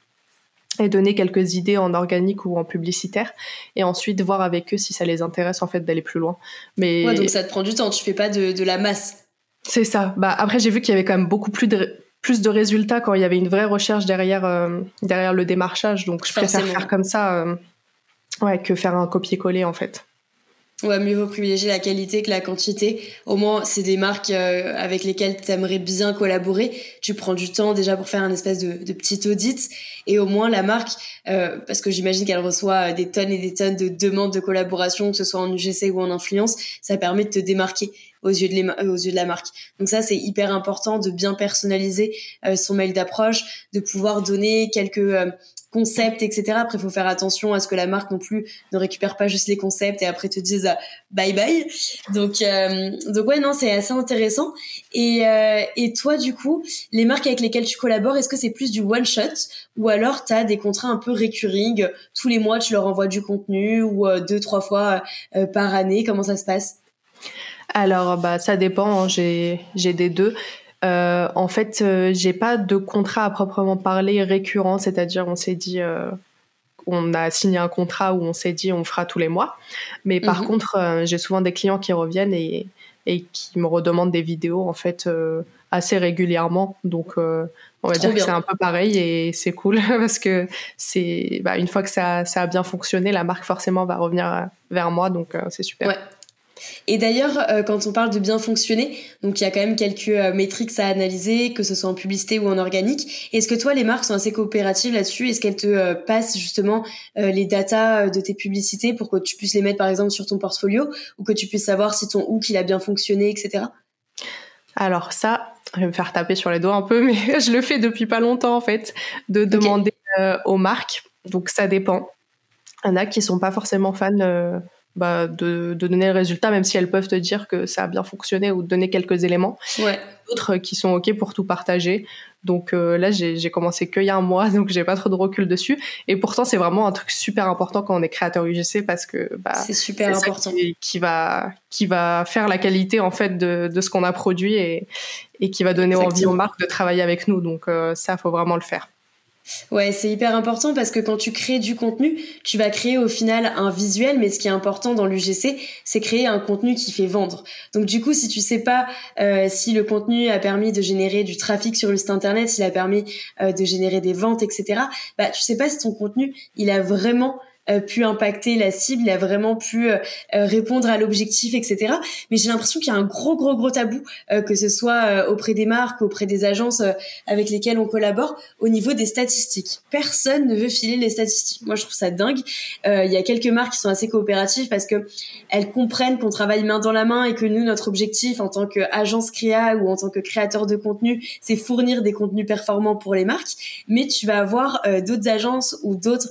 et donner quelques idées en organique ou en publicitaire et ensuite voir avec eux si ça les intéresse en fait d'aller plus loin. Mais ouais, donc ça te prend du temps, tu fais pas de, de la masse. C'est ça. Bah après j'ai vu qu'il y avait quand même beaucoup plus de plus de résultats quand il y avait une vraie recherche derrière euh, derrière le démarchage. Donc je préfère faire comme ça, euh, ouais, que faire un copier-coller en fait. Ouais, mieux vaut privilégier la qualité que la quantité. Au moins, c'est des marques euh, avec lesquelles tu aimerais bien collaborer. Tu prends du temps déjà pour faire un espèce de, de petit audit. Et au moins, la marque, euh, parce que j'imagine qu'elle reçoit des tonnes et des tonnes de demandes de collaboration, que ce soit en UGC ou en influence, ça permet de te démarquer aux yeux de, les, aux yeux de la marque. Donc ça, c'est hyper important de bien personnaliser euh, son mail d'approche, de pouvoir donner quelques concepts, etc. Après, il faut faire attention à ce que la marque non plus ne récupère pas juste les concepts et après te dise bye bye. Donc, euh, donc ouais, non, c'est assez intéressant. Et, euh, et toi, du coup, les marques avec lesquelles tu collabores, est-ce que c'est plus du one shot ou alors tu as des contrats un peu recurring Tous les mois, tu leur envoies du contenu ou euh, deux, trois fois par année? Comment ça se passe? Alors, bah, ça dépend. Hein. J'ai, j'ai des deux. Euh, en fait, euh, j'ai pas de contrat à proprement parler récurrent, c'est-à-dire on s'est dit, euh, on a signé un contrat où on s'est dit on fera tous les mois. Mais par mhm. contre, j'ai souvent des clients qui reviennent et, et, qui me redemandent des vidéos en fait assez régulièrement. Donc on va dire que c'est un peu pareil et c'est cool parce que c'est bah, une fois que ça, ça, a bien fonctionné, la marque forcément va revenir vers moi, donc c'est super. Ouais. Et d'ailleurs, euh, quand on parle de bien fonctionner, donc il y a quand même quelques euh, métriques à analyser, que ce soit en publicité ou en organique. Est-ce que toi, les marques sont assez coopératives là-dessus? Est-ce qu'elles te euh, passent justement les datas de tes publicités pour que tu puisses les mettre par exemple sur ton portfolio ou que tu puisses savoir si ton hook il a bien fonctionné, etc. Alors ça, je vais me faire taper sur les doigts un peu, mais je le fais depuis pas longtemps en fait, de demander aux marques. Donc ça dépend. Il y en a qui sont pas forcément fans bah, de, de, donner le résultat, même si elles peuvent te dire que ça a bien fonctionné ou donner quelques éléments. Ouais. D'autres qui sont OK pour tout partager. Donc euh, là, j'ai commencé qu'il y a un mois, donc j'ai pas trop de recul dessus. Et pourtant, c'est vraiment un truc super important quand on est créateur UGC parce que bah, c'est super important. Qui, va, qui va faire la qualité en fait de, de ce qu'on a produit et, et qui va donner envie aux marques de travailler avec nous. Donc euh, ça, faut vraiment le faire. Ouais, c'est hyper important parce que quand tu crées du contenu, tu vas créer au final un visuel, mais ce qui est important dans l'UGC, c'est créer un contenu qui fait vendre. Donc du coup, si tu sais pas euh, si le contenu a permis de générer du trafic sur le site internet, s'il a permis euh, de générer des ventes, etc., bah tu sais pas si ton contenu il a vraiment pu impacter la cible, il a vraiment pu euh, euh, répondre à l'objectif, etc. Mais j'ai l'impression qu'il y a un gros, gros, gros tabou, que ce soit auprès des marques, auprès des agences avec lesquelles on collabore, au niveau des statistiques. Personne ne veut filer les statistiques. Moi, je trouve ça dingue. Il y a quelques marques qui sont assez coopératives parce que elles comprennent qu'on travaille main dans la main et que nous, notre objectif en tant qu'agence créa ou en tant que créateur de contenu, c'est fournir des contenus performants pour les marques. Mais tu vas avoir d'autres agences ou d'autres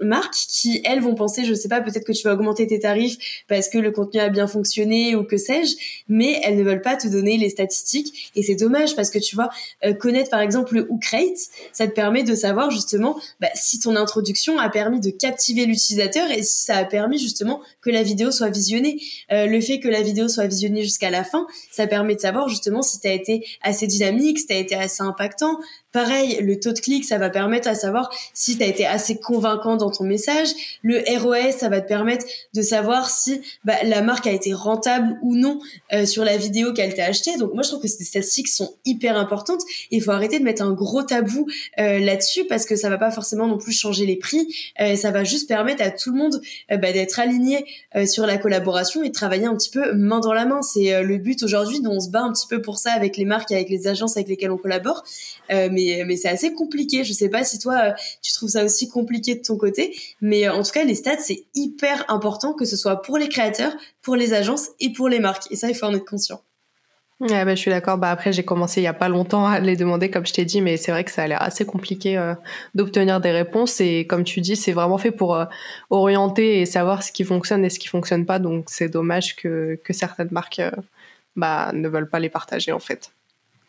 marques qui, elles, vont penser, je sais pas, peut-être que tu vas augmenter tes tarifs parce que le contenu a bien fonctionné ou que sais-je, mais elles ne veulent pas te donner les statistiques. Et c'est dommage parce que tu vois, euh, connaître par exemple le hook ça te permet de savoir justement bah, si ton introduction a permis de captiver l'utilisateur et si ça a permis justement que la vidéo soit visionnée. Euh, le fait que la vidéo soit visionnée jusqu'à la fin, ça permet de savoir justement si tu as été assez dynamique, si tu as été assez impactant, Pareil, le taux de clic, ça va permettre à savoir si tu as été assez convaincant dans ton message. Le ROS, ça va te permettre de savoir si bah, la marque a été rentable ou non euh, sur la vidéo qu'elle t'a achetée. Donc moi, je trouve que ces statistiques sont hyper importantes. Il faut arrêter de mettre un gros tabou euh, là-dessus parce que ça va pas forcément non plus changer les prix. Euh, ça va juste permettre à tout le monde bah, d'être aligné sur la collaboration et de travailler un petit peu main dans la main. C'est le but aujourd'hui dont on se bat un petit peu pour ça avec les marques avec les agences avec lesquelles on collabore. Mais, c'est assez compliqué. Je sais pas si toi, euh, tu trouves ça aussi compliqué de ton côté, mais euh, en tout cas, les stats, c'est hyper important que ce soit pour les créateurs, pour les agences et pour les marques. Et ça, il faut en être conscient. Ouais, bah, je suis d'accord. Bah, après, j'ai commencé il y a pas longtemps à les demander, comme je t'ai dit, mais c'est vrai que ça a l'air assez compliqué euh, d'obtenir des réponses. Et comme tu dis, c'est vraiment fait pour orienter et savoir ce qui fonctionne et ce qui fonctionne pas. Donc, c'est dommage que, que certaines marques bah, ne veulent pas les partager, en fait.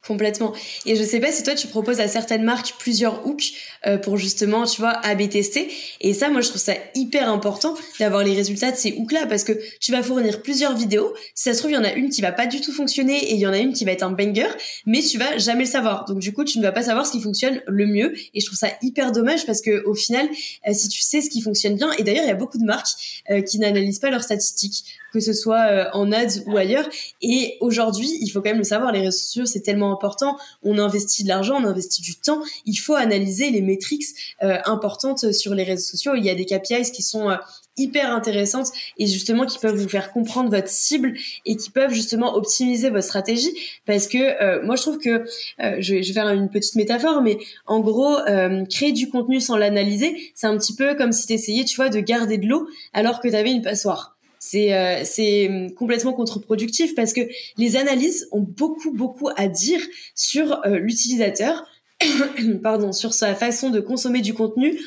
Complètement. Et je sais pas si toi tu proposes à certaines marques plusieurs hooks euh, pour justement, tu vois, AB tester. Et ça, moi je trouve ça hyper important d'avoir les résultats de ces hooks là parce que tu vas fournir plusieurs vidéos. Si ça se trouve, il y en a une qui va pas du tout fonctionner et il y en a une qui va être un banger, mais tu vas jamais le savoir. Donc du coup, tu ne vas pas savoir ce qui fonctionne le mieux. Et je trouve ça hyper dommage parce que au final, euh, si tu sais ce qui fonctionne bien, et d'ailleurs il y a beaucoup de marques euh, qui n'analysent pas leurs statistiques, que ce soit en ads ou ailleurs. Et aujourd'hui, il faut quand même le savoir, les réseaux sociaux c'est tellement important. On investit de l'argent, on investit du temps. Il faut analyser les métriques importantes sur les réseaux sociaux. Il y a des KPIs qui sont hyper intéressantes et justement qui peuvent vous faire comprendre votre cible et qui peuvent justement optimiser votre stratégie parce que euh, moi je trouve que euh, je, vais, faire une petite métaphore mais en gros euh, créer du contenu sans l'analyser c'est un petit peu comme si tu essayais tu vois de garder de l'eau alors que tu avais une passoire c'est c'est complètement contre-productif parce que les analyses ont beaucoup beaucoup à dire sur l'utilisateur pardon sur sa façon de consommer du contenu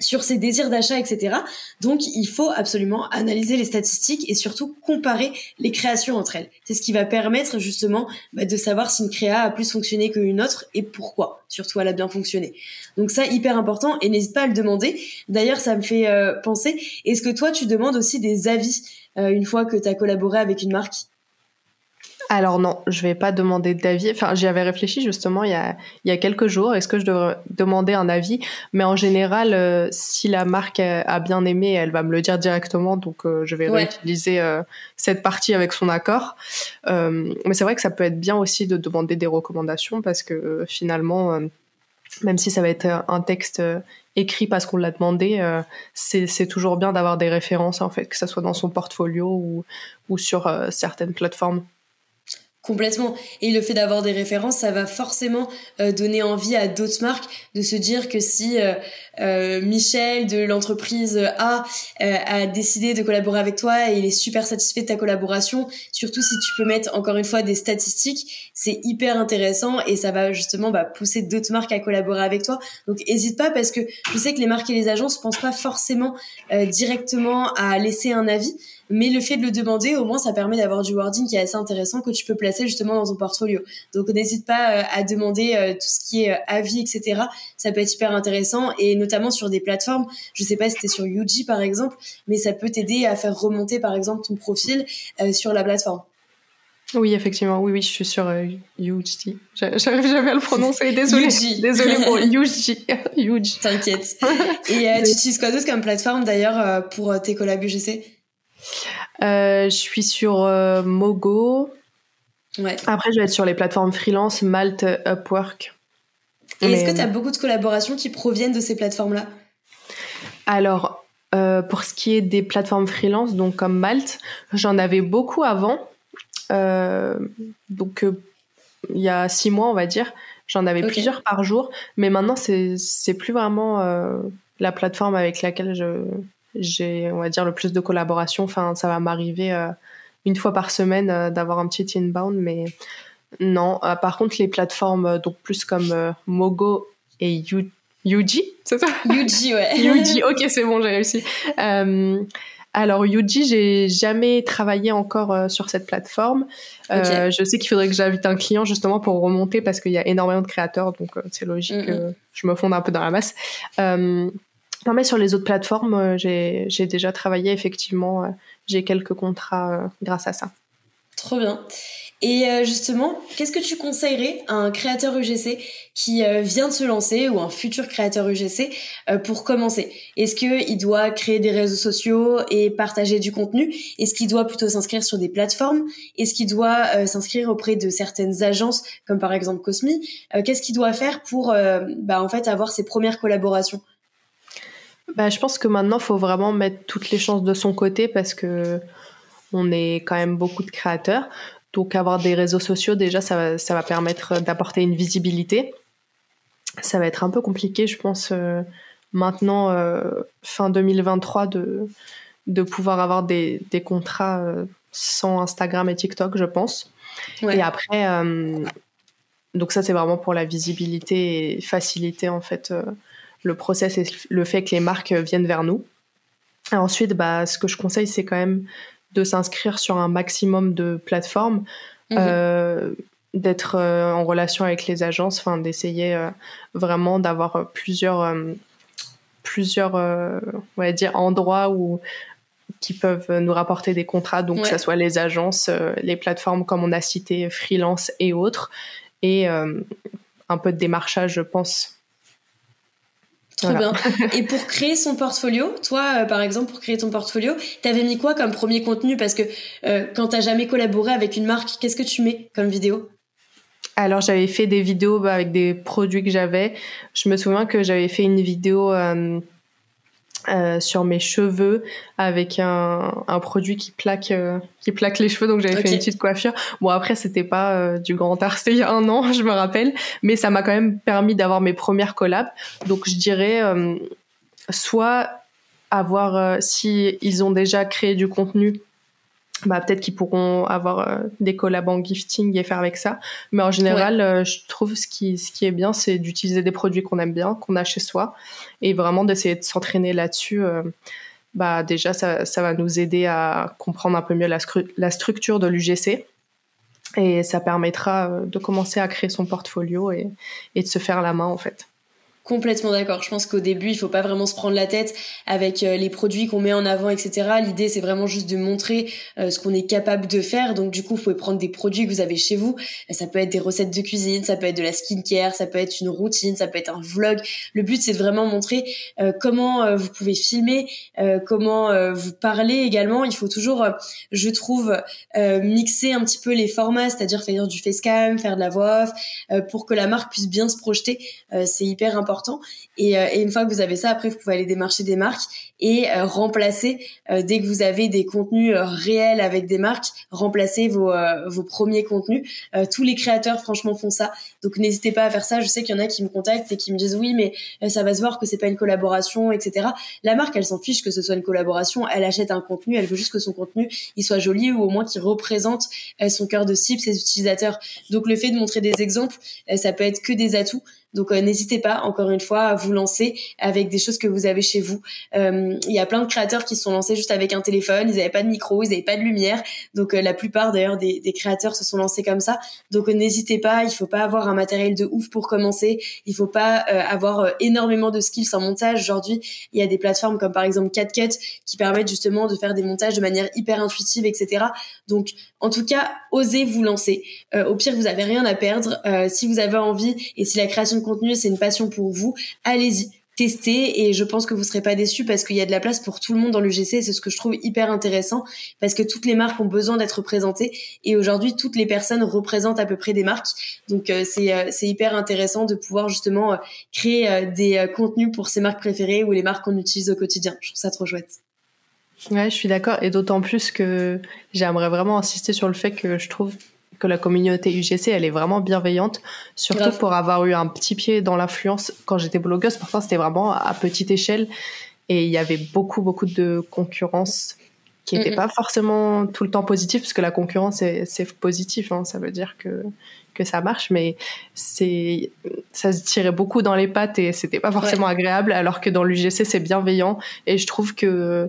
sur ses désirs d'achat, etc. Donc, il faut absolument analyser les statistiques et surtout comparer les créations entre elles. C'est ce qui va permettre justement bah, de savoir si une créa a plus fonctionné qu'une autre et pourquoi. Surtout, elle a bien fonctionné. Donc ça, hyper important et n'hésite pas à le demander. D'ailleurs, ça me fait euh, penser, est-ce que toi, tu demandes aussi des avis euh, une fois que tu as collaboré avec une marque? Alors non, je vais pas demander d'avis. Enfin, j'y avais réfléchi justement il y a, il y a quelques jours. Est-ce que je devrais demander un avis? Mais en général, euh, si la marque a bien aimé, elle va me le dire directement. Donc, euh, je vais réutiliser euh, cette partie avec son accord. mais c'est vrai que ça peut être bien aussi de demander des recommandations parce que finalement, même si ça va être un texte écrit parce qu'on l'a demandé, c'est toujours bien d'avoir des références en fait, que ce soit dans son portfolio ou, ou sur certaines plateformes. Complètement. Et le fait d'avoir des références, ça va forcément euh, donner envie à d'autres marques de se dire que si euh, euh, Michel de l'entreprise A a décidé de collaborer avec toi et il est super satisfait de ta collaboration, surtout si tu peux mettre encore une fois des statistiques, c'est hyper intéressant et ça va justement bah, pousser d'autres marques à collaborer avec toi. Donc n'hésite pas parce que je sais que les marques et les agences pensent pas forcément directement à laisser un avis. Mais le fait de le demander, au moins, ça permet d'avoir du wording qui est assez intéressant que tu peux placer justement dans ton portfolio. Donc, n'hésite pas euh, à demander euh, tout ce qui est euh, avis, etc. Ça peut être hyper intéressant et notamment sur des plateformes. Je sais pas si c'était sur UG par exemple, mais ça peut t'aider à faire remonter par exemple ton profil sur la plateforme. Oui, effectivement, oui, oui, je suis sur euh, UG. J'arrive jamais à le prononcer, désolée. Désolée pour UG. UG. T'inquiète. Et tu utilises quoi d'autre comme plateforme d'ailleurs pour tes collabs UGC je suis sur euh, Mogo. Ouais. Après, je vais être sur les plateformes freelance, Malte, Upwork. Et est-ce que tu as beaucoup de collaborations qui proviennent de ces plateformes-là? Alors, euh, pour ce qui est des plateformes freelance, donc comme Malte, j'en avais beaucoup avant. donc, il y a six mois, on va dire, j'en avais plusieurs par jour. Mais maintenant, c'est plus vraiment la plateforme avec laquelle je, j'ai, on va dire, le plus de collaboration. Enfin, ça va m'arriver euh, une fois par semaine euh, d'avoir un petit inbound, mais non. Euh, par contre, les plateformes, donc plus comme Mogo et Yuji, c'est ça? Yuji, ouais. Yuji, ok, c'est bon, j'ai réussi. alors Yuji, j'ai jamais travaillé encore sur cette plateforme. je sais qu'il faudrait que j'invite un client justement pour remonter parce qu'il y a énormément de créateurs, donc c'est logique que je me fonde un peu dans la masse. Non, mais sur les autres plateformes, euh, j'ai déjà travaillé effectivement. Euh, j'ai quelques contrats euh, grâce à ça. Trop bien. Et justement, qu'est-ce que tu conseillerais à un créateur UGC qui vient de se lancer ou un futur créateur UGC pour commencer? Est-ce qu'il doit créer des réseaux sociaux et partager du contenu? Est-ce qu'il doit plutôt s'inscrire sur des plateformes? Est-ce qu'il doit s'inscrire auprès de certaines agences comme par exemple Cosmi? Qu'est-ce qu'il doit faire pour bah, en fait avoir ses premières collaborations? Bah, je pense que maintenant, il faut vraiment mettre toutes les chances de son côté parce que on est quand même beaucoup de créateurs. Donc, avoir des réseaux sociaux, déjà, ça va, ça va permettre d'apporter une visibilité. Ça va être un peu compliqué, je pense, euh, maintenant, euh, fin 2023, de, de pouvoir avoir des, des contrats euh, sans Instagram et TikTok, je pense. Et après, donc ça, c'est vraiment pour la visibilité et faciliter, en fait, le process et le fait que les marques viennent vers nous. ensuite, bah, ce que je conseille, c'est quand même de s'inscrire sur un maximum de plateformes, mhm. euh, d'être euh, en relation avec les agences, enfin d'essayer euh, vraiment d'avoir plusieurs, plusieurs, on va dire, endroits où qui peuvent nous rapporter des contrats, donc que ce soit les agences, les plateformes comme on a cité, freelance et autres, et un peu de démarchage, je pense, Trop bien. Et pour créer son portfolio, toi, euh, par exemple, pour créer ton portfolio, t'avais mis quoi comme premier contenu? Parce que euh, quand t'as jamais collaboré avec une marque, qu'est-ce que tu mets comme vidéo? Alors j'avais fait des vidéos bah, avec des produits que j'avais. Je me souviens que j'avais fait une vidéo euh, euh, sur mes cheveux avec un, un produit qui plaque euh, qui plaque les cheveux. Donc j'avais fait une petite coiffure. Bon après c'était pas euh, du grand art c'était il y a un an je me rappelle. Mais ça m'a quand même permis d'avoir mes premières collabs. Donc je dirais soit avoir si ils ont déjà créé du contenu bah, peut-être qu'ils pourront avoir euh, des collabs en gifting et faire avec ça. Mais en général, euh, je trouve ce qui, ce qui est bien, c'est d'utiliser des produits qu'on aime bien, qu'on a chez soi, et vraiment d'essayer de s'entraîner là-dessus. Euh, bah, déjà, ça, ça, va nous aider à comprendre un peu mieux la, la structure de l'UGC. Et ça permettra de commencer à créer son portfolio et, et de se faire la main, en fait. Complètement d'accord. Je pense qu'au début, il faut pas vraiment se prendre la tête avec euh, les produits qu'on met en avant, etc. L'idée, c'est vraiment juste de montrer euh, ce qu'on est capable de faire. Donc, du coup, vous pouvez prendre des produits que vous avez chez vous. Ça peut être des recettes de cuisine, ça peut être de la skincare, ça peut être une routine, ça peut être un vlog. Le but, c'est de vraiment montrer euh, comment vous pouvez filmer, comment vous parler également. Il faut toujours, je trouve, mixer un petit peu les formats, c'est-à-dire faire du facecam, faire de la voix off, pour que la marque puisse bien se projeter. c'est hyper important euh, et, une fois que vous avez ça, après, vous pouvez aller démarcher des marques et euh, remplacer, euh, dès que vous avez des contenus réels avec des marques, remplacer vos, vos premiers contenus. tous les créateurs, franchement, font ça. Donc, n'hésitez pas à faire ça. Je sais qu'il y en a qui me contactent et qui me disent oui, mais ça va se voir que c'est pas une collaboration, etc. La marque, elle s'en fiche que ce soit une collaboration. Elle achète un contenu. Elle veut juste que son contenu, il soit joli ou au moins qu'il représente son cœur de cible, ses utilisateurs. Donc, le fait de montrer des exemples, ça peut être que des atouts. Donc euh, n'hésitez pas, encore une fois, à vous lancer avec des choses que vous avez chez vous. Euh, il y a plein de créateurs qui se sont lancés juste avec un téléphone, ils n'avaient pas de micro, ils n'avaient pas de lumière. Donc euh, la plupart d'ailleurs des, des, créateurs se sont lancés comme ça. Donc n'hésitez pas, il faut pas avoir un matériel de ouf pour commencer. Il faut pas avoir énormément de skills en montage. Aujourd'hui, il y a des plateformes comme par exemple CatCut qui permettent justement de faire des montages de manière hyper intuitive, etc. Donc en tout cas, osez vous lancer. au pire, vous avez rien à perdre. si vous avez envie et si la création contenu, c'est une passion pour vous, allez-y testez et je pense que vous serez pas déçus parce qu'il y a de la place pour tout le monde dans le GC. C'est ce que je trouve hyper intéressant parce que toutes les marques ont besoin d'être présentées et aujourd'hui toutes les personnes représentent à peu près des marques. Donc euh, c'est euh, c'est hyper intéressant de pouvoir justement euh, créer des contenus pour ses marques préférées ou les marques qu'on utilise au quotidien. Je trouve ça trop chouette. Ouais, je suis d'accord et d'autant plus que j'aimerais vraiment insister sur le fait que je trouve que la communauté UGC, elle est vraiment bienveillante, surtout pour avoir eu un petit pied dans l'influence. Quand j'étais blogueuse. Parfois, c'était vraiment à petite échelle. Et il y avait beaucoup, beaucoup de concurrence qui n'était pas forcément tout le temps positive, parce que la concurrence, c'est positif, hein. ça veut dire que, que ça marche, mais ça se tirait beaucoup dans les pattes et c'était pas forcément agréable, alors que dans l'UGC, c'est bienveillant. Et je trouve que,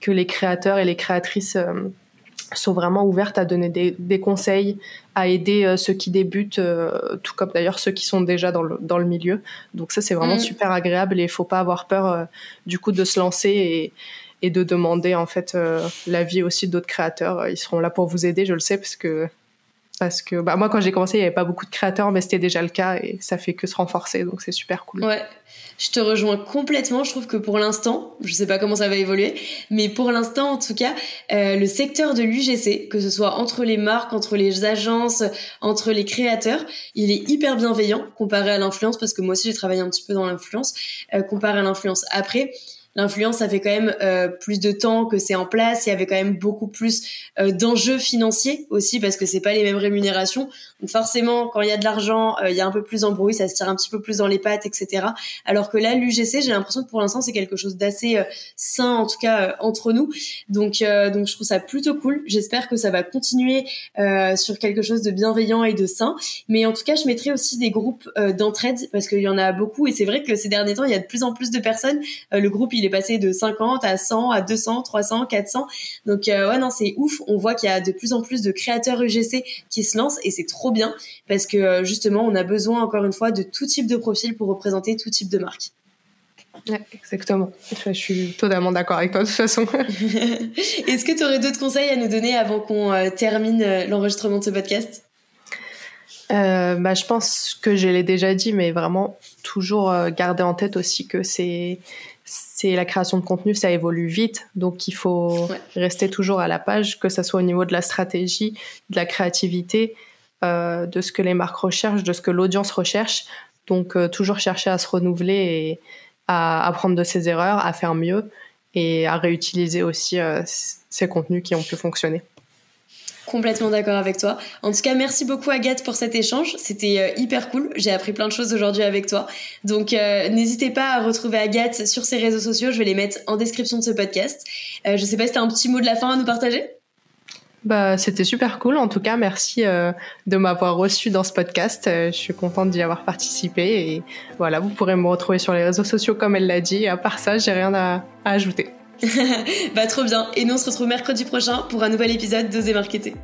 que les créateurs et les créatrices euh, sont vraiment ouvertes à donner des, des conseils, à aider euh, ceux qui débutent, euh, tout comme d'ailleurs ceux qui sont déjà dans le, dans le milieu. Donc ça, c'est vraiment mm. super agréable et il faut pas avoir peur euh, du coup de se lancer et, et de demander en fait l'avis aussi d'autres créateurs. Ils seront là pour vous aider, je le sais, parce que parce que bah, moi quand j'ai commencé il y avait pas beaucoup de créateurs mais c'était déjà le cas et ça fait que se renforcer donc c'est super cool. Ouais. Je te rejoins complètement, je trouve que pour l'instant, je sais pas comment ça va évoluer, mais pour l'instant en tout cas, euh, le secteur de l'UGC, que ce soit entre les marques, entre les agences, entre les créateurs, il est hyper bienveillant comparé à l'influence parce que moi aussi j'ai travaillé un petit peu dans l'influence euh, comparé à l'influence. Après, L'influence, ça fait quand même euh, plus de temps que c'est en place. Il y avait quand même beaucoup plus euh, d'enjeux financiers aussi parce que c'est pas les mêmes rémunérations. Donc forcément, quand il y a de l'argent, euh, il y a un peu plus d'embrouille, ça se tire un petit peu plus dans les pattes, etc. Alors que là, l'UGC, j'ai l'impression que pour l'instant, c'est quelque chose d'assez sain, en tout cas entre nous. Donc, donc je trouve ça plutôt cool. J'espère que ça va continuer sur quelque chose de bienveillant et de sain. Mais en tout cas, je mettrai aussi des groupes d'entraide parce qu'il y en a beaucoup et c'est vrai que ces derniers temps, il y a de plus en plus de personnes. le groupe il est passé de 50 à 100 à 200, 300, 400. Donc euh, ouais non, c'est ouf. On voit qu'il y a de plus en plus de créateurs UGC qui se lancent et c'est trop bien parce que euh, justement, on a besoin encore une fois de tout type de profil pour représenter tout type de marque. Ouais, exactement. Je suis totalement d'accord avec toi de toute façon. Est-ce que tu aurais d'autres conseils à nous donner avant qu'on euh, termine l'enregistrement de ce podcast? Bah, je pense que je l'ai déjà dit, mais vraiment toujours garder en tête aussi que c'est c'est la création de contenu, ça évolue vite, donc il faut rester toujours à la page, que ce soit au niveau de la stratégie, de la créativité. de ce que les marques recherchent, de ce que l'audience recherche. Donc toujours chercher à se renouveler et à apprendre de ses erreurs, à faire mieux et à réutiliser aussi ces contenus qui ont pu fonctionner. Complètement d'accord avec toi. En tout cas, merci beaucoup Agathe pour cet échange. C'était euh, hyper cool. J'ai appris plein de choses aujourd'hui avec toi. Donc euh, n'hésitez pas à retrouver Agathe sur ses réseaux sociaux. Je vais les mettre en description de ce podcast. Euh, je sais pas si tu as un petit mot de la fin à nous partager? Bah, c'était super cool. En tout cas, merci de m'avoir reçu dans ce podcast. je suis contente d'y avoir participé. Et voilà, vous pourrez me retrouver sur les réseaux sociaux comme elle l'a dit. à part ça, j'ai rien à ajouter. bah trop bien. Et nous on se retrouve mercredi prochain pour un nouvel épisode d'Oser Marketer.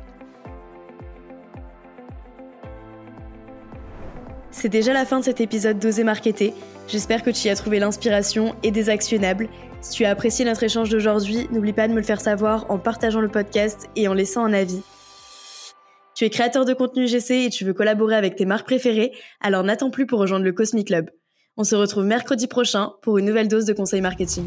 C'est déjà la fin de cet épisode d'Oser Marketer. J'espère que tu y as trouvé l'inspiration et des actionnables. Si tu as apprécié notre échange d'aujourd'hui, n'oublie pas de me le faire savoir en partageant le podcast et en laissant un avis. Tu es créateur de contenu GC et tu veux collaborer avec tes marques préférées, alors n'attends plus pour rejoindre le Cosmic Club. On se retrouve mercredi prochain pour une nouvelle dose de conseils marketing.